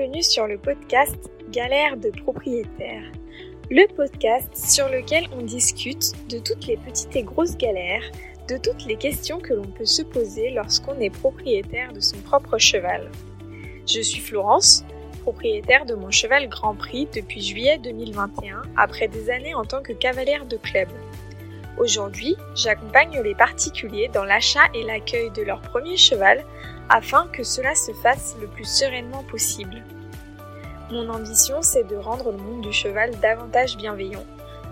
bienvenue sur le podcast Galère de propriétaire, le podcast sur lequel on discute de toutes les petites et grosses galères, de toutes les questions que l'on peut se poser lorsqu'on est propriétaire de son propre cheval. Je suis Florence, propriétaire de mon cheval Grand Prix depuis juillet 2021, après des années en tant que cavalière de club. Aujourd'hui, j'accompagne les particuliers dans l'achat et l'accueil de leur premier cheval afin que cela se fasse le plus sereinement possible. Mon ambition, c'est de rendre le monde du cheval davantage bienveillant,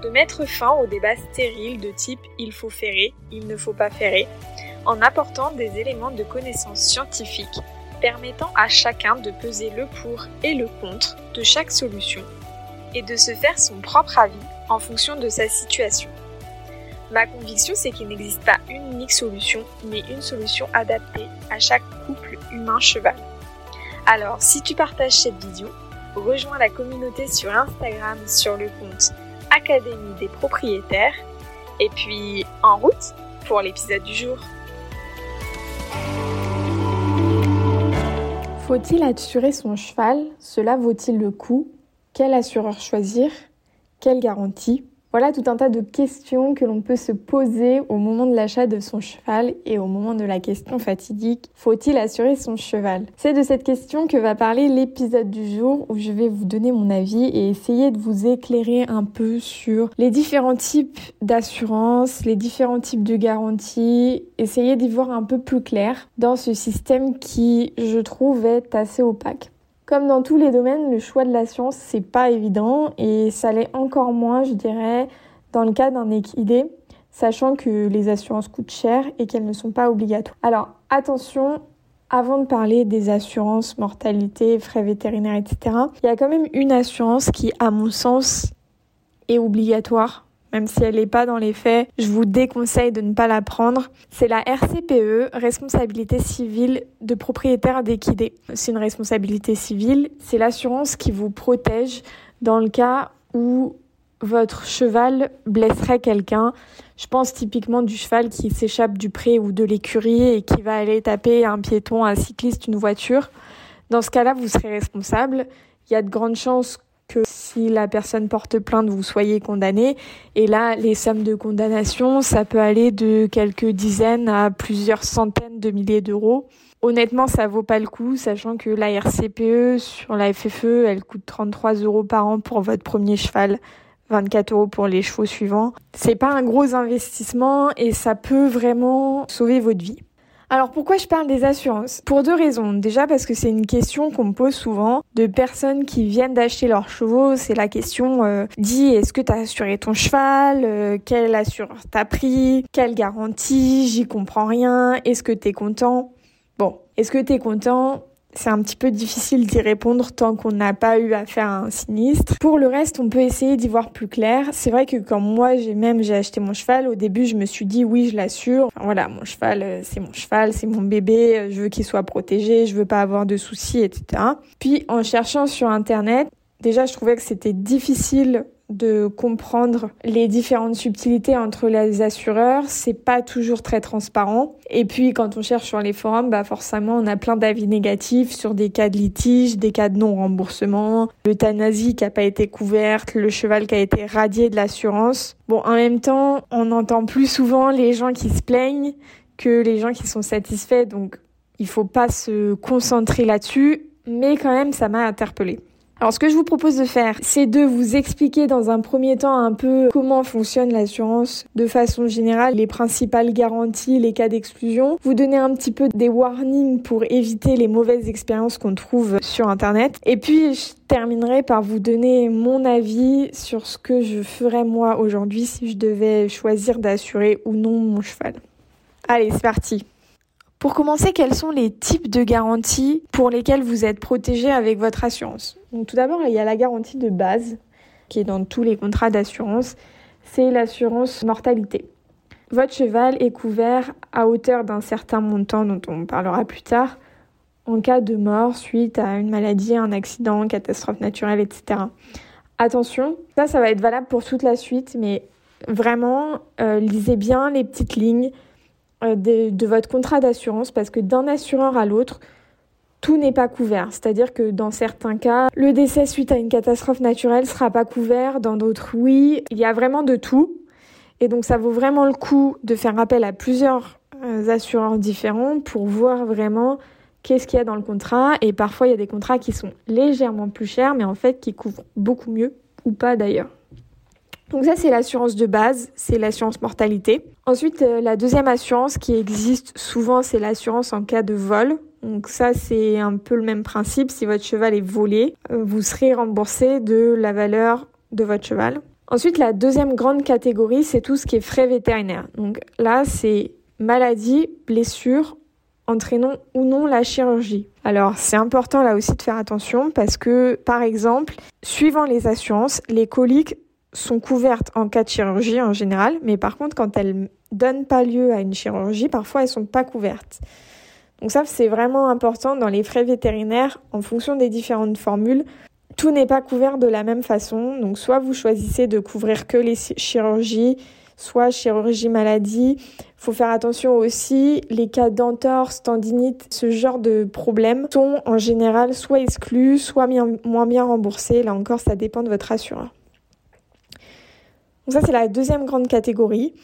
de mettre fin aux débats stériles de type il faut ferrer, il ne faut pas ferrer, en apportant des éléments de connaissance scientifique permettant à chacun de peser le pour et le contre de chaque solution et de se faire son propre avis en fonction de sa situation. Ma conviction, c'est qu'il n'existe pas une unique solution, mais une solution adaptée à chaque couple humain-cheval. Alors, si tu partages cette vidéo, rejoins la communauté sur Instagram sur le compte Académie des propriétaires. Et puis, en route pour l'épisode du jour. Faut-il assurer son cheval? Cela vaut-il le coup? Quel assureur choisir? Quelle garantie? Voilà tout un tas de questions que l'on peut se poser au moment de l'achat de son cheval et au moment de la question fatidique faut-il assurer son cheval? C'est de cette question que va parler l'épisode du jour où je vais vous donner mon avis et essayer de vous éclairer un peu sur les différents types d'assurance, les différents types de garanties, essayer d'y voir un peu plus clair dans ce système qui, je trouve, est assez opaque. Comme dans tous les domaines, le choix de la science, c'est pas évident et ça l'est encore moins, je dirais, dans le cas d'un équidé, sachant que les assurances coûtent cher et qu'elles ne sont pas obligatoires. Alors, attention, avant de parler des assurances mortalité, frais vétérinaires, etc., il y a quand même une assurance qui, à mon sens, est obligatoire même si elle n'est pas dans les faits, je vous déconseille de ne pas la prendre. C'est la RCPE, responsabilité civile de propriétaire d'équidés. C'est une responsabilité civile, c'est l'assurance qui vous protège dans le cas où votre cheval blesserait quelqu'un. Je pense typiquement du cheval qui s'échappe du pré ou de l'écurie et qui va aller taper un piéton, un cycliste, une voiture. Dans ce cas-là, vous serez responsable. Il y a de grandes chances que si la personne porte plainte, vous soyez condamné. Et là, les sommes de condamnation, ça peut aller de quelques dizaines à plusieurs centaines de milliers d'euros. Honnêtement, ça vaut pas le coup, sachant que la RCPE sur la FFE, elle coûte 33 euros par an pour votre premier cheval. 24 euros pour les chevaux suivants. C'est pas un gros investissement et ça peut vraiment sauver votre vie. Alors pourquoi je parle des assurances? Pour deux raisons. Déjà parce que c'est une question qu'on me pose souvent de personnes qui viennent d'acheter leurs chevaux. C'est la question euh, dit est-ce que tu as assuré ton cheval? Euh, Quelle assureur t'as pris Quelle garantie? J'y comprends rien. Est-ce que t'es content? Bon, est-ce que t'es content? C'est un petit peu difficile d'y répondre tant qu'on n'a pas eu à faire un sinistre. Pour le reste, on peut essayer d'y voir plus clair. C'est vrai que quand moi j'ai même j'ai acheté mon cheval, au début je me suis dit oui je l'assure. voilà, mon cheval euh, c'est mon cheval, c'est mon bébé, euh, je veux qu'il soit protégé, je veux pas avoir de soucis, etc. Puis en cherchant sur internet, déjà je trouvais que c'était difficile de comprendre les différentes subtilités entre les assureurs, c'est pas toujours très transparent. Et puis quand on cherche sur les forums, bah forcément on a plein d'avis négatifs sur des cas de litige, des cas de non-remboursement, l'euthanasie qui a pas été couverte, le cheval qui a été radié de l'assurance. Bon, en même temps, on entend plus souvent les gens qui se plaignent que les gens qui sont satisfaits, donc il faut pas se concentrer là-dessus, mais quand même ça m'a interpellée. Alors ce que je vous propose de faire, c'est de vous expliquer dans un premier temps un peu comment fonctionne l'assurance de façon générale, les principales garanties, les cas d'exclusion, vous donner un petit peu des warnings pour éviter les mauvaises expériences qu'on trouve sur internet et puis je terminerai par vous donner mon avis sur ce que je ferais moi aujourd'hui si je devais choisir d'assurer ou non mon cheval. Allez, c'est parti. Pour commencer, quels sont les types de garanties pour lesquelles vous êtes protégé avec votre assurance? Donc tout d'abord, il y a la garantie de base qui est dans tous les contrats d'assurance, c'est l'assurance mortalité. Votre cheval est couvert à hauteur d'un certain montant dont on parlera plus tard en cas de mort suite à une maladie, un accident, catastrophe naturelle, etc. Attention, ça, ça va être valable pour toute la suite, mais vraiment, euh, lisez bien les petites lignes euh, de, votre contrat d'assurance parce que d'un assureur à l'autre, tout n'est pas couvert. C'est-à-dire que dans certains cas, le décès suite à une catastrophe naturelle sera pas couvert, dans d'autres oui. Il y a vraiment de tout. Et donc ça vaut vraiment le coup de faire appel à plusieurs euh, assureurs différents pour voir vraiment qu'est-ce qu'il y a dans le contrat. Et parfois il y a des contrats qui sont légèrement plus chers, mais en fait qui couvrent beaucoup mieux ou pas d'ailleurs. Donc ça c'est l'assurance de base, c'est l'assurance mortalité. Ensuite euh, la deuxième assurance qui existe souvent c'est l'assurance en cas de vol. Donc ça c'est un peu le même principe, si votre cheval est volé, euh, vous serez remboursé de la valeur de votre cheval. Ensuite la deuxième grande catégorie c'est tout ce qui est frais vétérinaires. Donc là c'est maladie, blessure, entraînant ou non la chirurgie. Alors c'est important là aussi de faire attention parce que par exemple, suivant les assurances, les coliques sont couvertes en cas de chirurgie en général, mais par contre, quand elles donnent pas lieu à une chirurgie, parfois elles sont pas couvertes. Donc ça, c'est vraiment important dans les frais vétérinaires, en fonction des différentes formules. Tout n'est pas couvert de la même façon. Donc soit vous choisissez de couvrir que les chirurgies, soit chirurgie maladie. Faut faire attention aussi, les cas d'entorse, tendinite, ce genre de problèmes sont en général soit exclus, soit moins bien remboursés. Là encore, ça dépend de votre assureur. Donc ça, c'est la deuxième grande catégorie.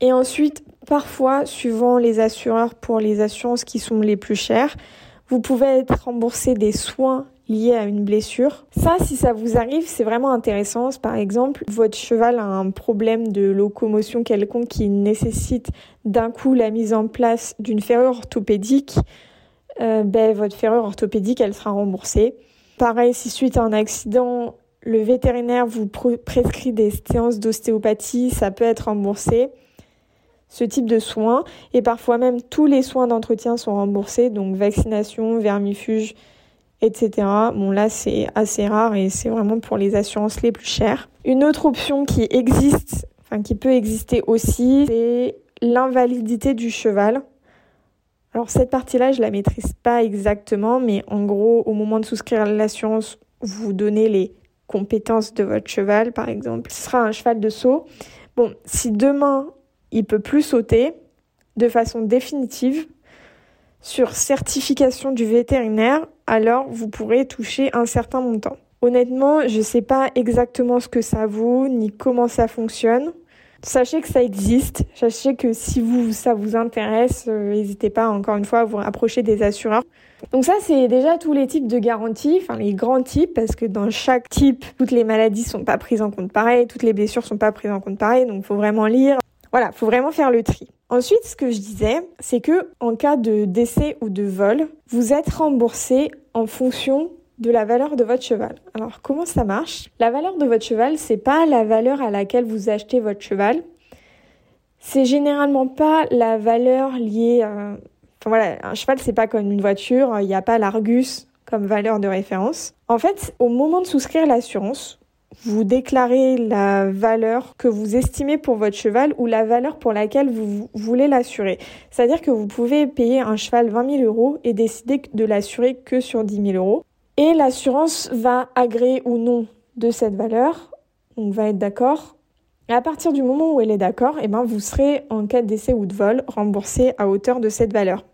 Et ensuite, parfois, suivant les assureurs pour les assurances qui sont les plus chères, vous pouvez être remboursé des soins liés à une blessure. Ça, si ça vous arrive, c'est vraiment intéressant. Par exemple, votre cheval a un problème de locomotion quelconque qui nécessite d'un coup la mise en place d'une ferrure orthopédique. Euh, ben, votre ferrure orthopédique, elle sera remboursée. Pareil, si suite à un accident, le vétérinaire vous prescrit des séances d'ostéopathie, ça peut être remboursé. Ce type de soins et parfois même tous les soins d'entretien sont remboursés, donc vaccination, vermifuge, etc. Bon là c'est assez rare et c'est vraiment pour les assurances les plus chères. Une autre option qui existe, enfin qui peut exister aussi, c'est l'invalidité du cheval. Alors cette partie-là, je la maîtrise pas exactement, mais en gros, au moment de souscrire l'assurance, vous donnez les compétences de votre cheval, par exemple. Ce sera un cheval de saut. Bon, si demain, il peut plus sauter de façon définitive, sur certification du vétérinaire, alors vous pourrez toucher un certain montant. Honnêtement, je ne sais pas exactement ce que ça vaut ni comment ça fonctionne. Sachez que ça existe. Sachez que si vous, ça vous intéresse, euh, n'hésitez pas encore une fois à vous rapprocher des assureurs. Donc ça, c'est déjà tous les types de garanties, enfin les grands types, parce que dans chaque type, toutes les maladies sont pas prises en compte pareil, toutes les blessures sont pas prises en compte pareil, donc faut vraiment lire. Voilà, faut vraiment faire le tri. Ensuite, ce que je disais, c'est que en cas de décès ou de vol, vous êtes remboursé en fonction de la valeur de votre cheval. Alors comment ça marche? La valeur de votre cheval, c'est pas la valeur à laquelle vous achetez votre cheval. C'est généralement pas la valeur liée à Enfin voilà, un cheval c'est pas comme une voiture, il n'y a pas l'Argus comme valeur de référence. En fait, au moment de souscrire l'assurance, vous déclarez la valeur que vous estimez pour votre cheval ou la valeur pour laquelle vous voulez l'assurer. C'est-à-dire que vous pouvez payer un cheval 20 000 euros et décider de l'assurer que sur 10 000 euros et l'assurance va agréer ou non de cette valeur. On va être d'accord. Et à partir du moment où elle est d'accord, eh ben vous serez en cas de décès ou de vol remboursé à hauteur de cette valeur.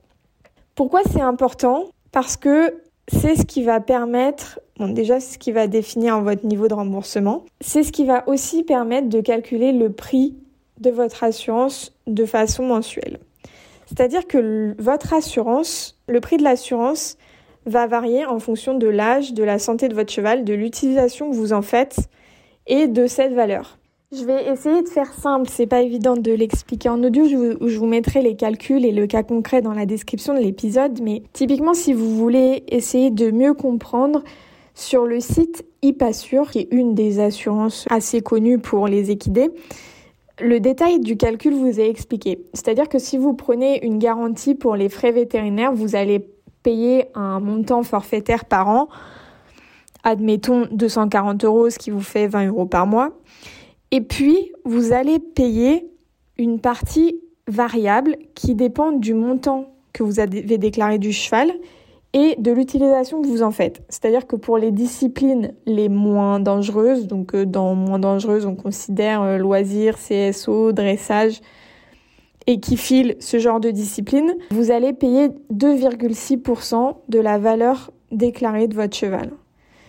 Pourquoi c'est important? Parce que c'est ce qui va permettre, bon déjà c'est ce qui va définir votre niveau de remboursement, c'est ce qui va aussi permettre de calculer le prix de votre assurance de façon mensuelle. C'est-à-dire que votre assurance, le prix de l'assurance, va varier en fonction de l'âge, de la santé de votre cheval, de l'utilisation que vous en faites et de cette valeur. Je vais essayer de faire simple, c'est pas évident de l'expliquer en audio, je vous, mettrai les calculs et le cas concret dans la description de l'épisode, mais typiquement si vous voulez essayer de mieux comprendre, sur le site IPASSURE, qui est une des assurances assez connues pour les équidés, le détail du calcul vous est expliqué. C'est-à-dire que si vous prenez une garantie pour les frais vétérinaires, vous allez payer un montant forfaitaire par an, admettons 240 euros, ce qui vous fait 20 euros par mois. Et puis, vous allez payer une partie variable qui dépend du montant que vous avez déclaré du cheval et de l'utilisation que vous en faites. C'est-à-dire que pour les disciplines les moins dangereuses, donc euh, dans moins dangereuses, on considère euh, loisirs, CSO, dressage, et qui file ce genre de discipline, vous allez payer 2,6% de la valeur déclarée de votre cheval.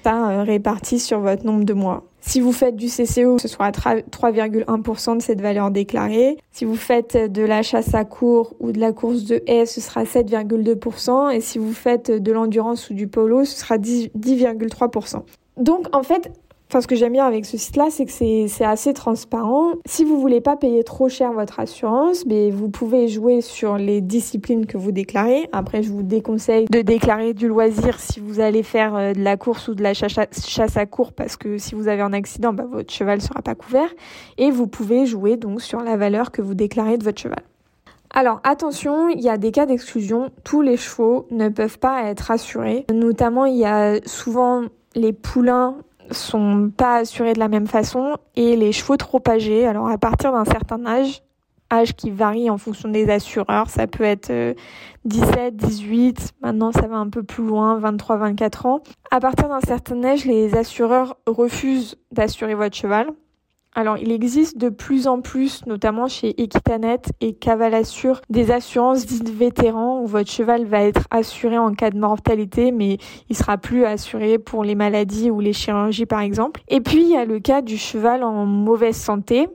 Ça euh, réparti sur votre nombre de mois. Si vous faites du CCO, ce sera 3,1% de cette valeur déclarée. Si vous faites de la chasse à cours ou de la course de haie, ce sera 7,2%. Et si vous faites de l'endurance ou du polo, ce sera 10,3%. Donc en fait, Enfin, ce que j'aime bien avec ce site-là, c'est que c'est assez transparent. Si vous voulez pas payer trop cher votre assurance, mais vous pouvez jouer sur les disciplines que vous déclarez. Après, je vous déconseille de déclarer du loisir si vous allez faire euh, de la course ou de la chasse à court, parce que si vous avez un accident, bah, votre cheval sera pas couvert. Et vous pouvez jouer donc sur la valeur que vous déclarez de votre cheval. Alors attention, il y a des cas d'exclusion. Tous les chevaux ne peuvent pas être assurés. Notamment, il y a souvent les poulains sont pas assurés de la même façon et les chevaux trop âgés, alors à partir d'un certain âge, âge qui varie en fonction des assureurs, ça peut être 17, euh, 18, maintenant ça va un peu plus loin, 23, 24 ans. À partir d'un certain âge, les assureurs refusent d'assurer votre cheval. Alors, il existe de plus en plus, notamment chez Equitanet et Cavalassure, des assurances dites vétérans où votre cheval va être assuré en cas de mortalité, mais il sera plus assuré pour les maladies ou les chirurgies, par exemple. Et puis, il y a le cas du cheval en mauvaise santé.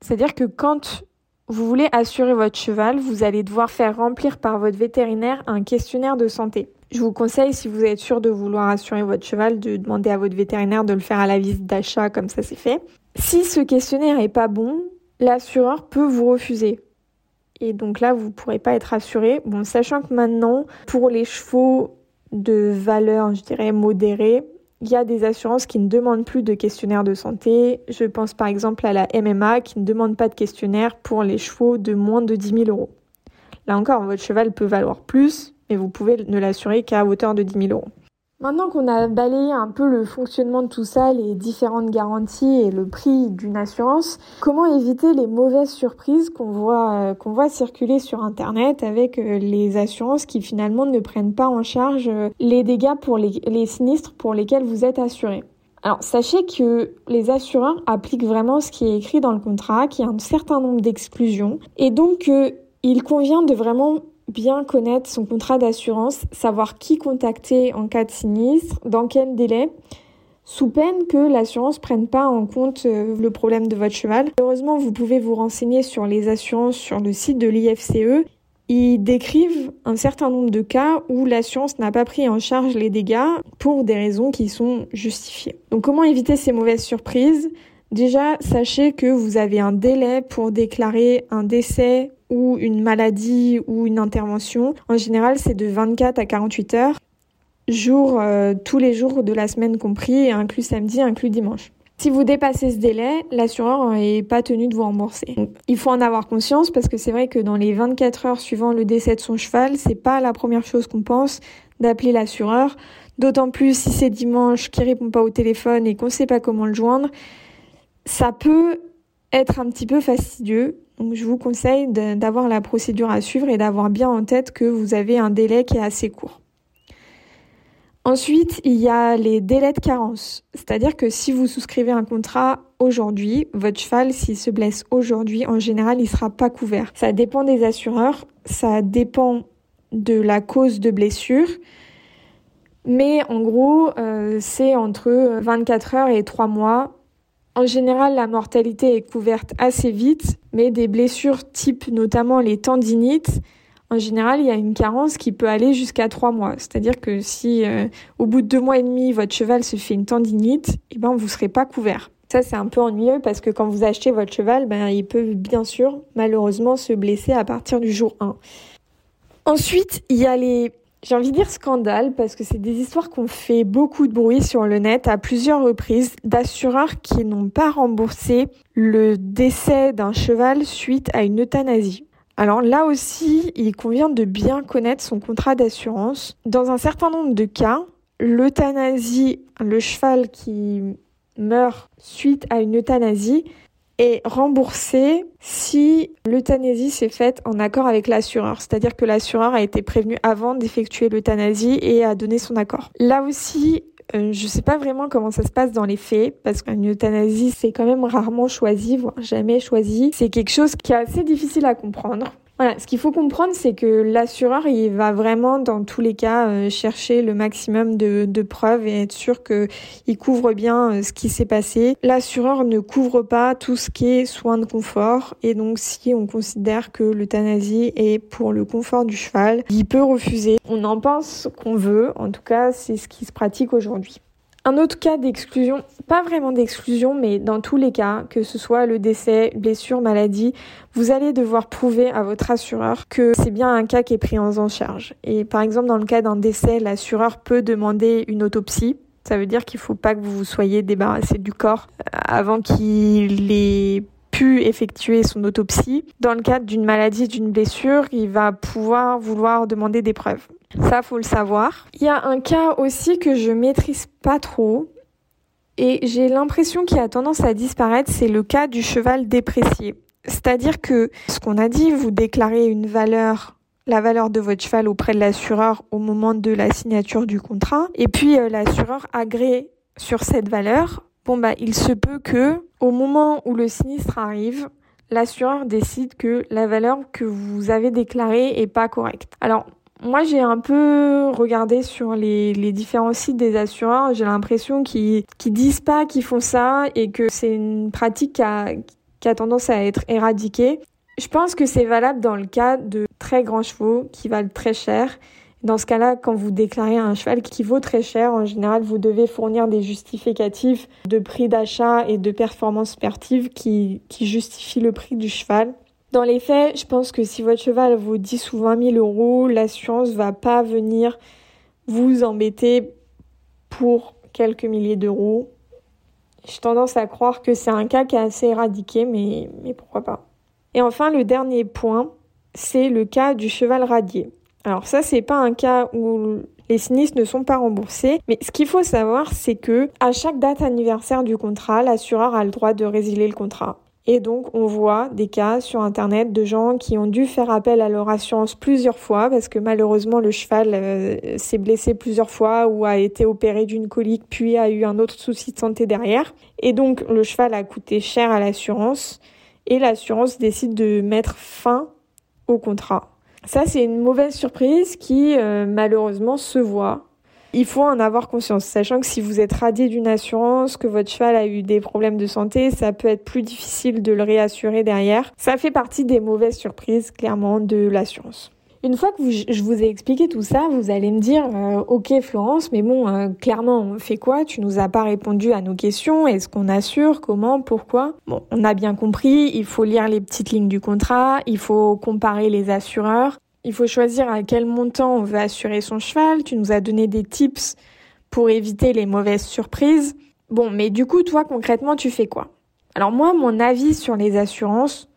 C'est-à-dire que quand vous voulez assurer votre cheval, vous allez devoir faire remplir par votre vétérinaire un questionnaire de santé. Je vous conseille, si vous êtes sûr de vouloir assurer votre cheval, de demander à votre vétérinaire de le faire à la visite d'achat, comme ça c'est fait. Si ce questionnaire est pas bon, l'assureur peut vous refuser. Et donc là, vous ne pourrez pas être assuré. Bon, sachant que maintenant, pour les chevaux de valeur, je dirais, modérée, il y a des assurances qui ne demandent plus de questionnaire de santé. Je pense par exemple à la MMA qui ne demande pas de questionnaire pour les chevaux de moins de 10 000 euros. Là encore, votre cheval peut valoir plus, mais vous pouvez ne l'assurer qu'à hauteur de 10 000 euros. Maintenant qu'on a balayé un peu le fonctionnement de tout ça, les différentes garanties et le prix d'une assurance, comment éviter les mauvaises surprises qu'on voit, euh, circuler sur Internet avec euh, les assurances qui finalement ne prennent pas en charge euh, les dégâts pour les, sinistres pour lesquels vous êtes assuré? Alors, sachez que les assureurs appliquent vraiment ce qui est écrit dans le contrat, qu'il a un certain nombre d'exclusions, et donc il convient de vraiment bien connaître son contrat d'assurance, savoir qui contacter en cas de sinistre, dans quel délai, sous peine que l'assurance prenne pas en compte euh, le problème de votre cheval. Heureusement, vous pouvez vous renseigner sur les assurances sur le site de l'IFCE. Ils décrivent un certain nombre de cas où l'assurance n'a pas pris en charge les dégâts pour des raisons qui sont justifiées. Donc comment éviter ces mauvaises surprises? Déjà, sachez que vous avez un délai pour déclarer un décès ou une maladie ou une intervention. En général, c'est de 24 à 48 heures, jour, euh, tous les jours de la semaine compris, inclus samedi, inclus dimanche. Si vous dépassez ce délai, l'assureur n'est pas tenu de vous rembourser. il faut en avoir conscience parce que c'est vrai que dans les 24 heures suivant le décès de son cheval, c'est pas la première chose qu'on pense d'appeler l'assureur. D'autant plus si c'est dimanche, qu'il répond pas au téléphone et qu'on sait pas comment le joindre ça peut être un petit peu fastidieux. Donc je vous conseille d'avoir la procédure à suivre et d'avoir bien en tête que vous avez un délai qui est assez court. Ensuite, il y a les délais de carence. C'est-à-dire que si vous souscrivez un contrat aujourd'hui, votre cheval, s'il se blesse aujourd'hui, en général, il ne sera pas couvert. Ça dépend des assureurs, ça dépend de la cause de blessure. Mais en gros, euh, c'est entre 24 heures et 3 mois en général, la mortalité est couverte assez vite, mais des blessures type notamment les tendinites, en général, il y a une carence qui peut aller jusqu'à trois mois. C'est-à-dire que si euh, au bout de deux mois et demi, votre cheval se fait une tendinite, eh ben, vous ne serez pas couvert. Ça, c'est un peu ennuyeux parce que quand vous achetez votre cheval, ben, il peut bien sûr, malheureusement, se blesser à partir du jour 1. Ensuite, il y a les j'ai envie de dire scandale parce que c'est des histoires qu'on fait beaucoup de bruit sur le net à plusieurs reprises d'assureurs qui n'ont pas remboursé le décès d'un cheval suite à une euthanasie. Alors là aussi, il convient de bien connaître son contrat d'assurance. Dans un certain nombre de cas, l'euthanasie, le cheval qui meurt suite à une euthanasie, est remboursé si l'euthanasie s'est faite en accord avec l'assureur, c'est-à-dire que l'assureur a été prévenu avant d'effectuer l'euthanasie et a donné son accord. Là aussi, Euh, je sais pas vraiment comment ça se passe dans les faits, parce qu'une euthanasie, c'est quand même rarement choisi, voire jamais choisi. C'est quelque chose qui est assez difficile à comprendre. Voilà, ce qu'il faut comprendre, c'est que l'assureur, il va vraiment, dans tous les cas, euh, chercher le maximum de, preuves et être sûr qu'il couvre bien euh, ce qui s'est passé. L'assureur ne couvre pas tout ce qui est soins de confort. Et donc, si on considère que l'euthanasie est pour le confort du cheval, il peut refuser. On en pense qu'on veut. En tout cas, c'est ce qui se pratique aujourd'hui. Un autre cas d'exclusion, pas vraiment d'exclusion, mais dans tous les cas, que ce soit le décès, blessure, maladie, vous allez devoir prouver à votre assureur que c'est bien un cas qui est pris en charge. Et par exemple, dans le cas d'un décès, l'assureur peut demander une autopsie. Ça veut dire qu'il ne faut pas que vous vous soyez débarrassé du corps euh, avant qu'il ait effectuer son autopsie. Dans le cadre d'une maladie, d'une blessure, il va pouvoir vouloir demander des preuves. Ça, faut le savoir. Il y a un cas aussi que je maîtrise pas trop. Et j'ai l'impression qu'il a tendance à disparaître, c'est le cas du cheval déprécié. C'est-à-dire que ce qu'on a dit, vous déclarez une valeur, la valeur de votre cheval auprès de l'assureur au moment de la signature du contrat, et puis euh, l'assureur agrée sur cette valeur. Bon bah, il se peut que au moment où le sinistre arrive, l'assureur décide que la valeur que vous avez déclarée est pas correcte. Alors moi, j'ai un peu regardé sur les, différents sites des assureurs. J'ai l'impression qu'ils qu'ils disent pas qu'ils font ça et que c'est une pratique qui a tendance à être éradiquée. Je pense que c'est valable dans le cas de très grands chevaux qui valent très cher. Dans ce cas-là, quand vous déclarez un cheval qui vaut très cher, en général, vous devez fournir des justificatifs de prix d'achat et de performance sportive qui, justifient le prix du cheval. Dans les faits, je pense que si votre cheval vaut 10 ou 20 000 euros, l'assurance va pas venir vous embêter pour quelques milliers d'euros. J'ai tendance à croire que c'est un cas qui est assez éradiqué, mais, mais pourquoi pas. Et enfin, le dernier point, c'est le cas du cheval radié. Alors ça, c'est pas un cas où les sinistres ne sont pas remboursés, mais ce qu'il faut savoir, c'est que à chaque date anniversaire du contrat, l'assureur a le droit de résilier le contrat. Et donc, on voit des cas sur Internet de gens qui ont dû faire appel à leur assurance plusieurs fois parce que malheureusement, le cheval euh, s'est blessé plusieurs fois ou a été opéré d'une colique puis a eu un autre souci de santé derrière. Et donc, le cheval a coûté cher à l'assurance et l'assurance décide de mettre fin au contrat. Ça, c'est une mauvaise surprise qui, euh, malheureusement, se voit il faut en avoir conscience, sachant que si vous êtes radié d'une assurance, que votre cheval a eu des problèmes de santé, ça peut être plus difficile de le réassurer derrière. Ça fait partie des mauvaises surprises, clairement, de l'assurance. Une fois que je vous ai expliqué tout ça, vous allez me dire, euh, ok Florence, mais bon, euh, clairement, on fait quoi? Tu nous as pas répondu à nos questions. Est-ce qu'on assure? Comment? Pourquoi? Bon, on a bien compris. Il faut lire les petites lignes du contrat. Il faut comparer les assureurs. Il faut choisir à quel montant on veut assurer son cheval. Tu nous as donné des tips pour éviter les mauvaises surprises. Bon, mais du coup, toi, concrètement, tu fais quoi? Alors moi, mon avis sur les assurances,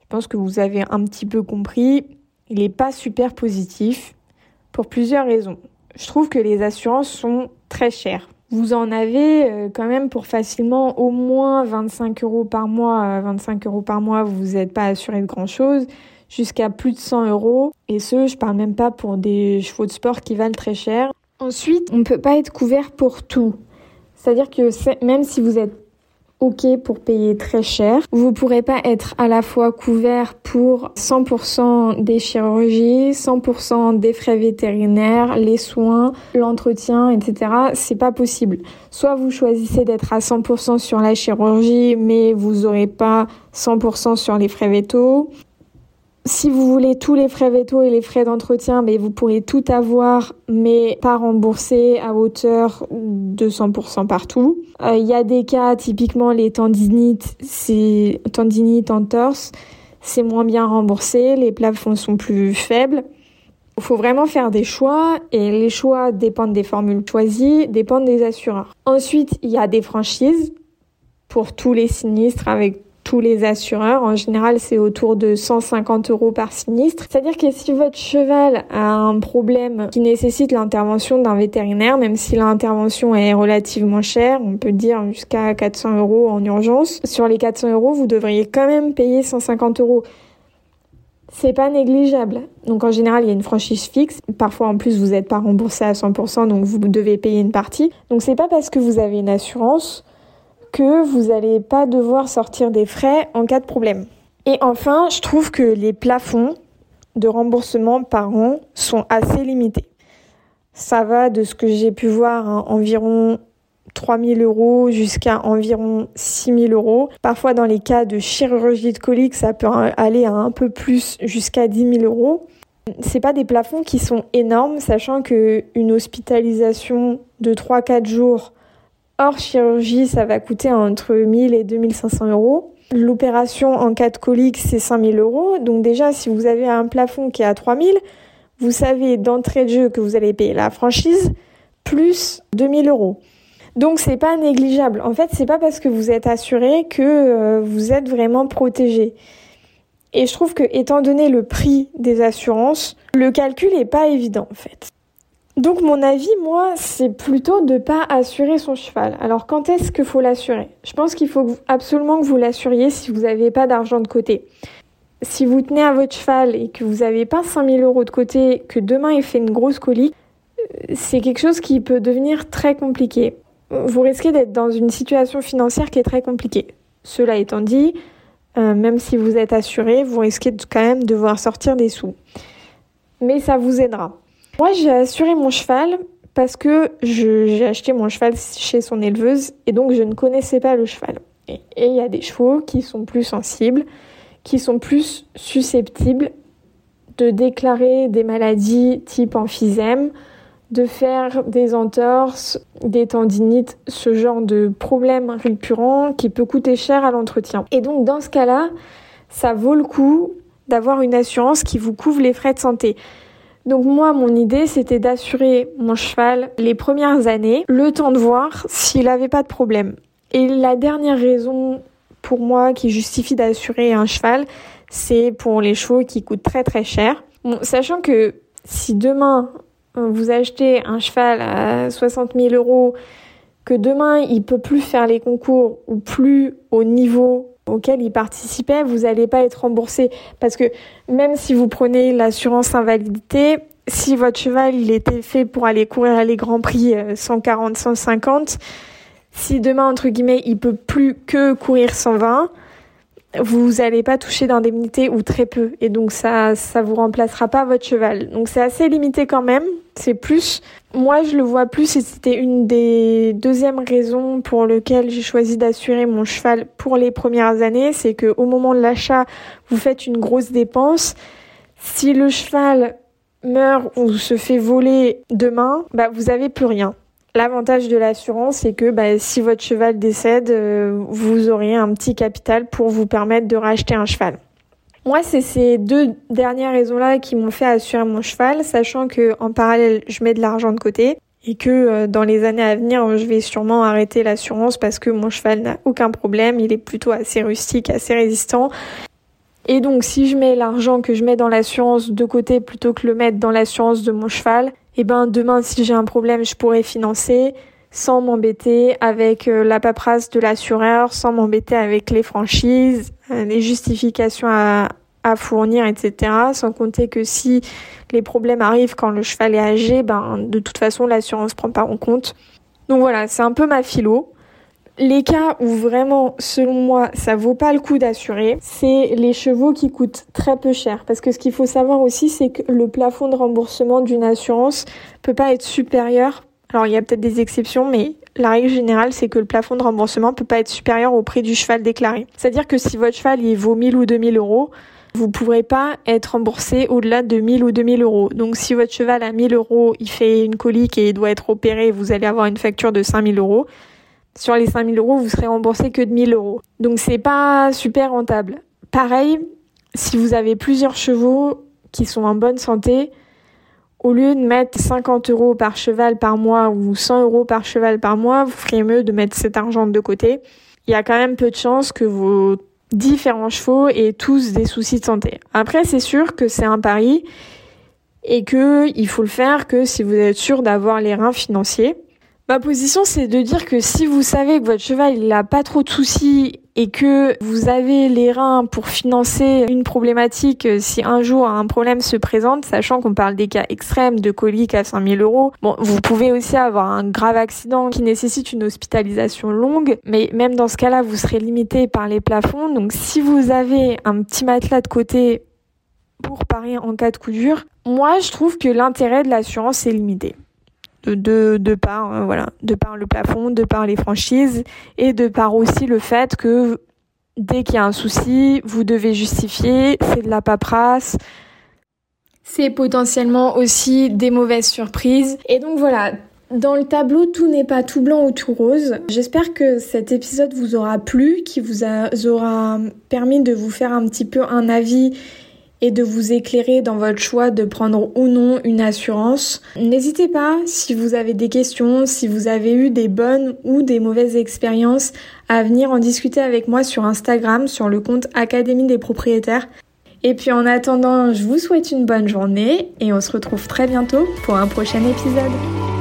je pense que vous avez un petit peu compris, il n'est pas super positif pour plusieurs raisons. Je trouve que les assurances sont très chères. Vous en avez euh, quand même pour facilement au moins 25 euros par mois. 25 euros par mois, vous n'êtes pas assuré de grand chose jusqu'à plus de 100 euros. Et ce, je parle même pas pour des chevaux de sport qui valent très cher. Ensuite, on ne peut pas être couvert pour tout. C'est-à-dire que même si vous êtes OK pour payer très cher. Vous pourrez pas être à la fois couvert pour 100% des chirurgies, 100% des frais vétérinaires, les soins, l'entretien, etc. C'est pas possible. Soit vous choisissez d'être à 100% sur la chirurgie, mais vous aurez pas 100% sur les frais vétos si vous voulez tous les frais vétos et les frais d'entretien, mais vous pourrez tout avoir, mais pas rembourser à hauteur de 100% partout. Euh, il y a des cas, typiquement les tendinites, c'est tendinites en torse, c'est moins bien remboursé, les plafonds sont plus faibles. Il faut vraiment faire des choix et les choix dépendent des formules choisies, dépendent des assureurs. Ensuite, il y a des franchises pour tous les sinistres avec tous les assureurs. En général, c'est autour de 150 euros par sinistre. C'est-à-dire que si votre cheval a un problème qui nécessite l'intervention d'un vétérinaire, même si l'intervention est relativement chère, on peut dire jusqu'à 400 euros en urgence, sur les 400 euros, vous devriez quand même payer 150 euros. c'est pas négligeable. Donc en général, il y a une franchise fixe. Parfois en plus, vous n'êtes pas remboursé à 100%, donc vous devez payer une partie. Donc c'est pas parce que vous avez une assurance que vous n'allez pas devoir sortir des frais en cas de problème. Et enfin, je trouve que les plafonds de remboursement par an sont assez limités. Ça va de ce que j'ai pu voir, hein, environ 3000 euros jusqu'à environ 6000 euros. Parfois, dans les cas de chirurgie de colique, ça peut aller à un peu plus jusqu'à 10 000 euros. C'est pas des plafonds qui sont énormes, sachant que une hospitalisation de 3-4 jours hors chirurgie, ça va coûter entre 1000 et 2500 euros. L'opération en cas de colique, c'est 5000 euros. Donc déjà, si vous avez un plafond qui est à 3000, vous savez d'entrée de jeu que vous allez payer la franchise plus 2000 euros. Donc c'est pas négligeable. En fait, c'est pas parce que vous êtes assuré que euh, vous êtes vraiment protégé. Et je trouve que étant donné le prix des assurances, le calcul est pas évident en fait. Donc mon avis, moi, c'est plutôt de pas assurer son cheval. Alors quand est-ce qu'il faut l'assurer? Je pense qu'il faut absolument que vous l'assuriez si vous n'avez pas d'argent de côté. Si vous tenez à votre cheval et que vous n'avez pas 5000 euros de côté, que demain il fait une grosse colique, euh, c'est quelque chose qui peut devenir très compliqué vous risquez d'être dans une situation financière qui est très compliquée. Cela étant dit, euh, même si vous êtes assuré, vous risquez quand même de devoir sortir des sous. Mais ça vous aidera. Moi, j'ai assuré mon cheval parce que j'ai acheté mon cheval chez son éleveuse et donc je ne connaissais pas le cheval. Et il y a des chevaux qui sont plus sensibles, qui sont plus susceptibles de déclarer des maladies type emphysème, de faire des entorses, des tendinites, ce genre de problème récurrent qui peut coûter cher à l'entretien. Et donc dans ce cas-là, ça vaut le coup d'avoir une assurance qui vous couvre les frais de santé. Donc moi, mon idée, c'était d'assurer mon cheval les premières années, le temps de voir s'il n'avait pas de problème. Et la dernière raison pour moi qui justifie d'assurer un cheval, c'est pour les chevaux qui coûtent très très cher. Sachant que si demain vous achetez un cheval à 60 000 euros, que demain il peut plus faire les concours ou plus au niveau auquel il participait, vous n'allez pas être remboursé. Parce que même si vous prenez l'assurance invalidité, si votre cheval il était fait pour aller courir à les grands prix 140, euh, 150, si demain entre guillemets il peut plus que courir 120, vous n'allez pas toucher d'indemnité ou très peu et donc ça ça vous remplacera pas votre cheval. Donc c'est assez limité quand même, c'est plus moi je le vois plus et c'était une des deuxièmes raisons pour lesquelles j'ai choisi d'assurer mon cheval pour les premières années, c'est que au moment de l'achat, vous faites une grosse dépense. Si le cheval meurt ou se fait voler demain, bah vous avez plus rien. L'avantage de l'assurance, c'est que bah, si votre cheval décède, euh, vous aurez un petit capital pour vous permettre de racheter un cheval. Moi, c'est ces deux dernières raisons-là qui m'ont fait assurer mon cheval, sachant que en parallèle, je mets de l'argent de côté et que euh, dans les années à venir, je vais sûrement arrêter l'assurance parce que mon cheval n'a aucun problème, il est plutôt assez rustique, assez résistant. Et donc, si je mets l'argent que je mets dans l'assurance de côté plutôt que le mettre dans l'assurance de mon cheval, eh ben demain si j'ai un problème, je pourrais financer sans m'embêter avec euh, la paperasse de l'assureur, sans m'embêter avec les franchises, euh, les justifications à, fournir, etc. Sans compter que si les problèmes arrivent quand le cheval est âgé, ben de toute façon l'assurance prend pas en compte. Donc voilà, c'est un peu ma philo. Les cas où vraiment, selon moi, ça vaut pas le coup d'assurer, c'est les chevaux qui coûtent très peu cher. Parce que ce qu'il faut savoir aussi, c'est que le plafond de remboursement d'une assurance peut pas être supérieur. Alors il y a peut-être des exceptions, mais la règle générale, c'est que le plafond de remboursement peut pas être supérieur au prix du cheval déclaré. C'est-à-dire que si votre cheval il vaut 1000 ou 2000 euros, vous pourrez pas être remboursé au-delà de 1000 ou 2000 euros. Donc si votre cheval a 1000 euros, il fait une colique et il doit être opéré, vous allez avoir une facture de 5000 euros sur les 5000 euros, vous serez remboursé que de 1000 euros. Donc c'est pas super rentable. Pareil, si vous avez plusieurs chevaux qui sont en bonne santé, au lieu de mettre 50 euros par cheval par mois ou 100 euros par cheval par mois, vous feriez mieux de mettre cet argent de côté. Il y a quand même peu de chances que vos différents chevaux aient tous des soucis de santé. Après, c'est sûr que c'est un pari et que il faut le faire que si vous êtes sûr d'avoir les reins financiers. Ma position, c'est de dire que si vous savez que votre cheval il a pas trop de soucis et que vous avez les reins pour financer une problématique euh, si un jour un problème se présente, sachant qu'on parle des cas extrêmes de coliques à 5000 euros. Vous pouvez aussi avoir un grave accident qui nécessite une hospitalisation longue, mais même dans ce cas-là, vous serez limité par les plafonds. Donc si vous avez un petit matelas de côté pour parier en cas de coup dur, moi je trouve que l'intérêt de l'assurance est limité. De, de, par euh, voilà de par le plafond de par les franchises et de par aussi le fait que dès qu'il y a un souci vous devez justifier c'est de la paperasse c'est potentiellement aussi des mauvaises surprises et donc voilà dans le tableau, tout n'est pas tout blanc ou tout rose. J'espère que cet épisode vous aura plu, qui vous aura permis de vous faire un petit peu un avis et de vous éclairer dans votre choix de prendre ou non une assurance. N'hésitez pas, si vous avez des questions, si vous avez eu des bonnes ou des mauvaises expériences, à venir en discuter avec moi sur Instagram, sur le compte Académie des propriétaires. Et puis en attendant, je vous souhaite une bonne journée et on se retrouve très bientôt pour un prochain épisode.